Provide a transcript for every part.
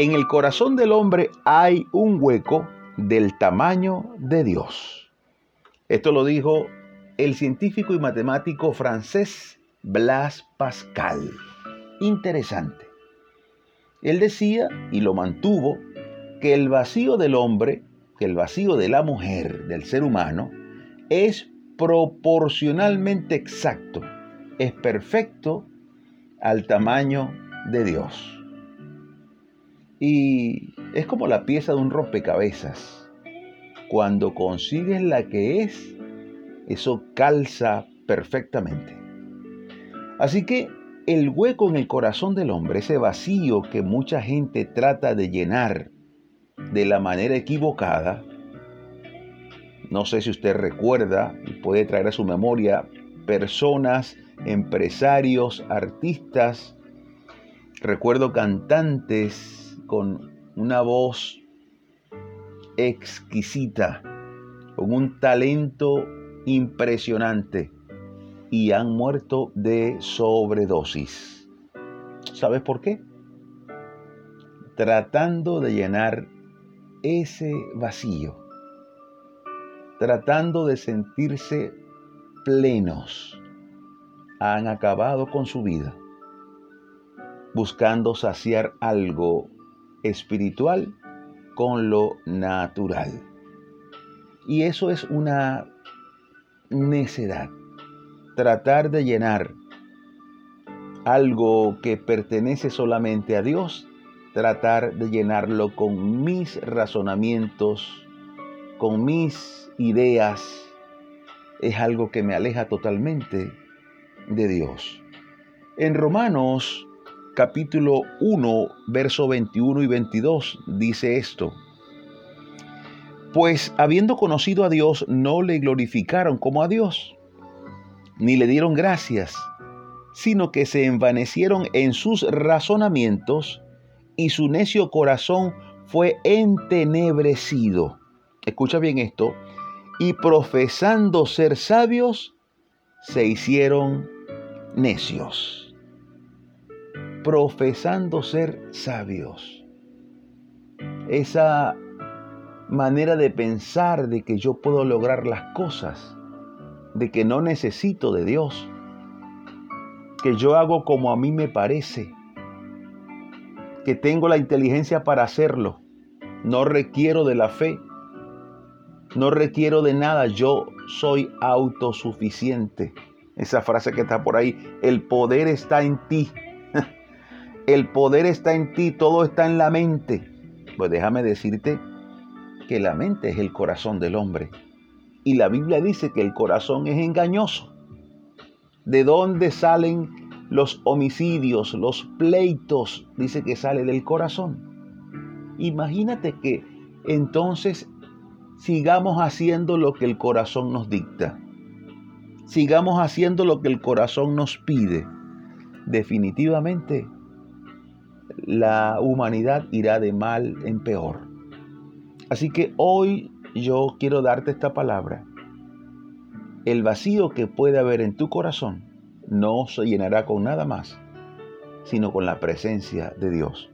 En el corazón del hombre hay un hueco del tamaño de Dios. Esto lo dijo el científico y matemático francés Blas Pascal. Interesante. Él decía, y lo mantuvo, que el vacío del hombre, que el vacío de la mujer, del ser humano, es proporcionalmente exacto, es perfecto al tamaño de Dios. Y es como la pieza de un rompecabezas. Cuando consigues la que es, eso calza perfectamente. Así que el hueco en el corazón del hombre, ese vacío que mucha gente trata de llenar de la manera equivocada, no sé si usted recuerda y puede traer a su memoria personas, empresarios, artistas, recuerdo cantantes con una voz exquisita, con un talento impresionante y han muerto de sobredosis. ¿Sabes por qué? Tratando de llenar ese vacío, tratando de sentirse plenos, han acabado con su vida, buscando saciar algo espiritual con lo natural. Y eso es una necedad. Tratar de llenar algo que pertenece solamente a Dios, tratar de llenarlo con mis razonamientos, con mis ideas, es algo que me aleja totalmente de Dios. En Romanos capítulo 1, verso 21 y 22 dice esto. Pues habiendo conocido a Dios, no le glorificaron como a Dios, ni le dieron gracias, sino que se envanecieron en sus razonamientos y su necio corazón fue entenebrecido. Escucha bien esto. Y profesando ser sabios, se hicieron necios. Profesando ser sabios. Esa manera de pensar de que yo puedo lograr las cosas, de que no necesito de Dios, que yo hago como a mí me parece, que tengo la inteligencia para hacerlo, no requiero de la fe, no requiero de nada, yo soy autosuficiente. Esa frase que está por ahí, el poder está en ti. El poder está en ti, todo está en la mente. Pues déjame decirte que la mente es el corazón del hombre. Y la Biblia dice que el corazón es engañoso. ¿De dónde salen los homicidios, los pleitos? Dice que sale del corazón. Imagínate que entonces sigamos haciendo lo que el corazón nos dicta. Sigamos haciendo lo que el corazón nos pide. Definitivamente la humanidad irá de mal en peor. Así que hoy yo quiero darte esta palabra. El vacío que puede haber en tu corazón no se llenará con nada más, sino con la presencia de Dios.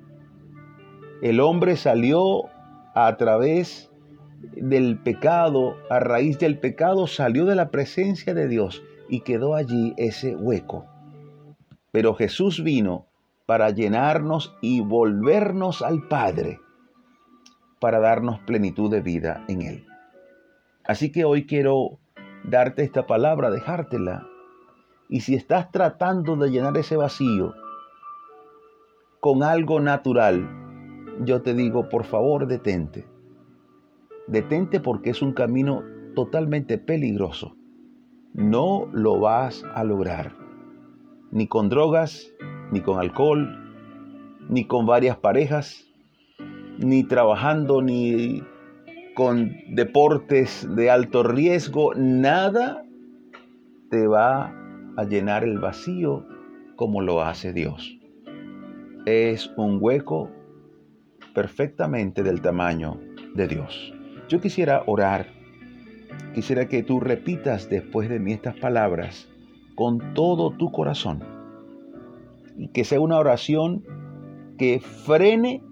El hombre salió a través del pecado, a raíz del pecado, salió de la presencia de Dios y quedó allí ese hueco. Pero Jesús vino para llenarnos y volvernos al Padre para darnos plenitud de vida en Él. Así que hoy quiero darte esta palabra, dejártela. Y si estás tratando de llenar ese vacío con algo natural, yo te digo, por favor, detente. Detente porque es un camino totalmente peligroso. No lo vas a lograr. Ni con drogas, ni con alcohol, ni con varias parejas, ni trabajando, ni con deportes de alto riesgo, nada te va a llenar el vacío como lo hace Dios. Es un hueco perfectamente del tamaño de Dios. Yo quisiera orar, quisiera que tú repitas después de mí estas palabras con todo tu corazón y que sea una oración que frene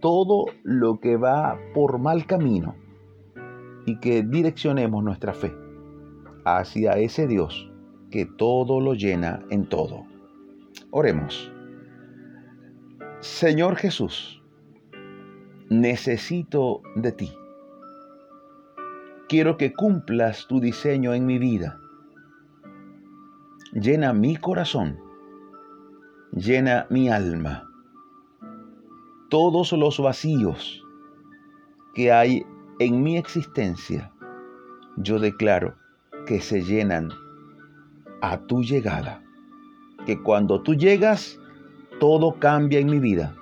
todo lo que va por mal camino y que direccionemos nuestra fe hacia ese Dios que todo lo llena en todo. Oremos. Señor Jesús, necesito de ti. Quiero que cumplas tu diseño en mi vida. Llena mi corazón, llena mi alma. Todos los vacíos que hay en mi existencia, yo declaro que se llenan a tu llegada. Que cuando tú llegas, todo cambia en mi vida,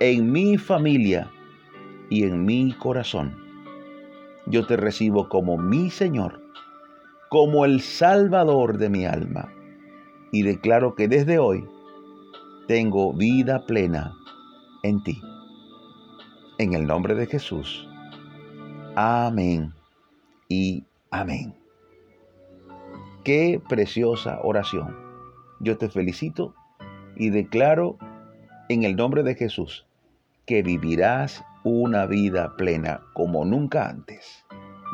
en mi familia y en mi corazón. Yo te recibo como mi Señor, como el Salvador de mi alma, y declaro que desde hoy tengo vida plena en ti. En el nombre de Jesús. Amén y amén. Qué preciosa oración. Yo te felicito y declaro en el nombre de Jesús que vivirás una vida plena como nunca antes.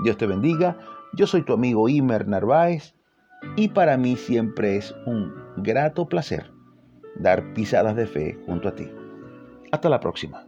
Dios te bendiga. Yo soy tu amigo Imer Narváez y para mí siempre es un grato placer dar pisadas de fe junto a ti. Hasta la próxima.